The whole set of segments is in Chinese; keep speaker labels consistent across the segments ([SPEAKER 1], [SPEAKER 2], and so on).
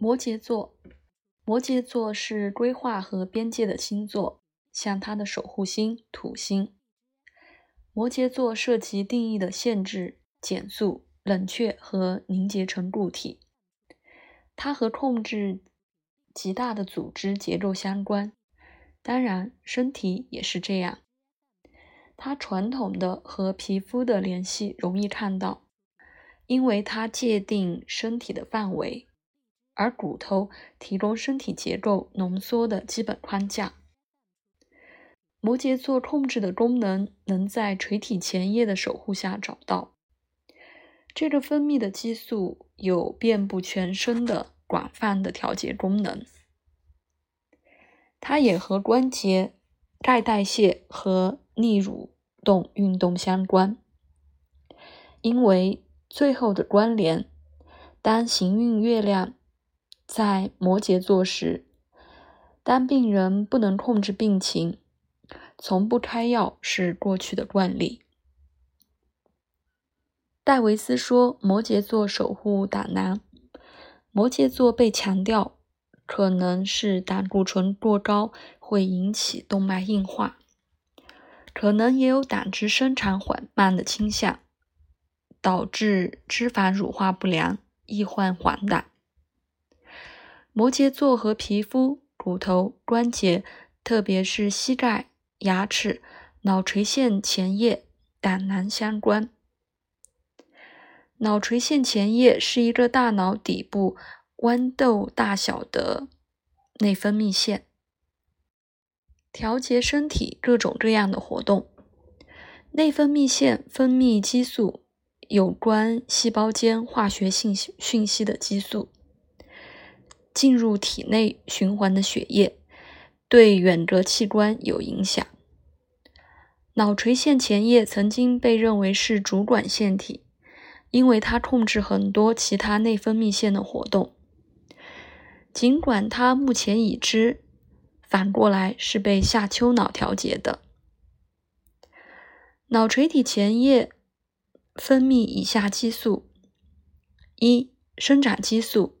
[SPEAKER 1] 摩羯座，摩羯座是规划和边界的星座，像它的守护星土星。摩羯座涉及定义的限制、减速、冷却和凝结成固体。它和控制极大的组织结构相关，当然，身体也是这样。它传统的和皮肤的联系容易看到，因为它界定身体的范围。而骨头提供身体结构浓缩的基本框架。摩羯座控制的功能能在垂体前叶的守护下找到。这个分泌的激素有遍布全身的广泛的调节功能。它也和关节、钙代谢和逆蠕动运动相关。因为最后的关联，当行运月亮。在摩羯座时，当病人不能控制病情，从不开药是过去的惯例。戴维斯说：“摩羯座守护胆囊，摩羯座被强调可能是胆固醇过高会引起动脉硬化，可能也有胆汁生产缓慢的倾向，导致脂肪乳化不良，易患黄疸。”摩羯座和皮肤、骨头、关节，特别是膝盖、牙齿、脑垂腺前叶、胆囊相关。脑垂腺前叶是一个大脑底部豌豆大小的内分泌腺，调节身体各种各样的活动。内分泌腺分泌激素，有关细胞间化学信息讯息的激素。进入体内循环的血液对远隔器官有影响。脑垂腺前叶曾经被认为是主管腺体，因为它控制很多其他内分泌腺的活动。尽管它目前已知，反过来是被下丘脑调节的。脑垂体前叶分泌以下激素：一、生长激素。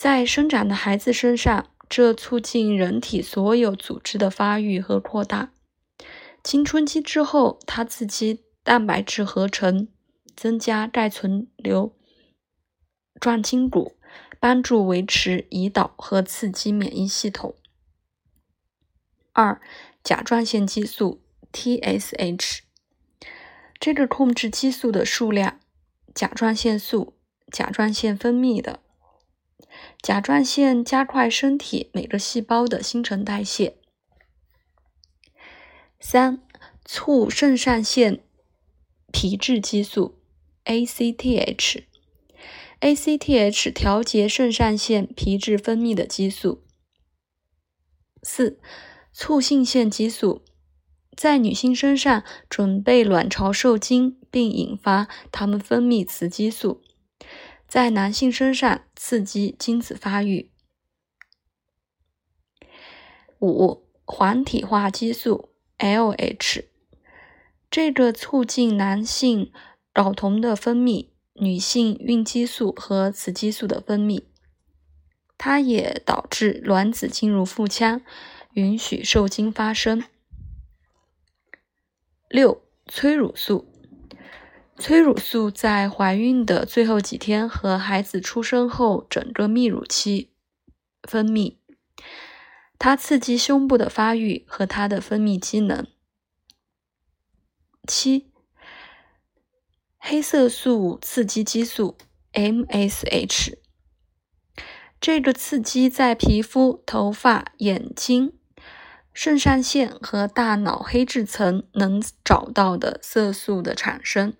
[SPEAKER 1] 在生长的孩子身上，这促进人体所有组织的发育和扩大。青春期之后，它刺激蛋白质合成，增加钙存留，壮筋骨，帮助维持胰岛和刺激免疫系统。二、甲状腺激素 （TSH） 这个控制激素的数量，甲状腺素，甲状腺分泌的。甲状腺加快身体每个细胞的新陈代谢。三、促肾上腺皮质激素 （ACTH），ACTH 调节肾上腺皮质分泌的激素。四、促性腺激素在女性身上准备卵巢受精，并引发它们分泌雌激素。在男性身上刺激精子发育。五、黄体化激素 （LH） 这个促进男性睾酮的分泌、女性孕激素和雌激素的分泌，它也导致卵子进入腹腔，允许受精发生。六、催乳素。催乳素在怀孕的最后几天和孩子出生后整个泌乳期分泌，它刺激胸部的发育和它的分泌机能。七、黑色素刺激激素 （MSH） 这个刺激在皮肤、头发、眼睛、肾上腺和大脑黑质层能找到的色素的产生。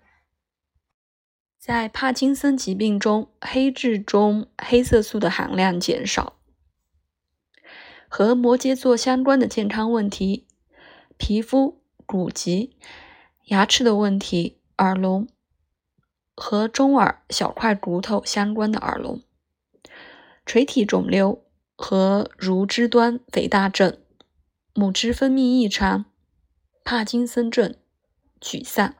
[SPEAKER 1] 在帕金森疾病中，黑质中黑色素的含量减少。和摩羯座相关的健康问题：皮肤、骨疾、牙齿的问题、耳聋和中耳小块骨头相关的耳聋、垂体肿瘤和乳肢端肥大症、母汁分泌异常、帕金森症、沮丧。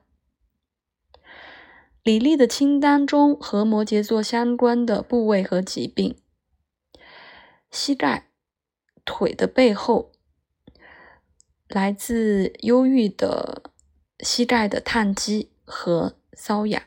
[SPEAKER 1] 李丽的清单中和摩羯座相关的部位和疾病：膝盖、腿的背后，来自忧郁的膝盖的烫击和瘙痒。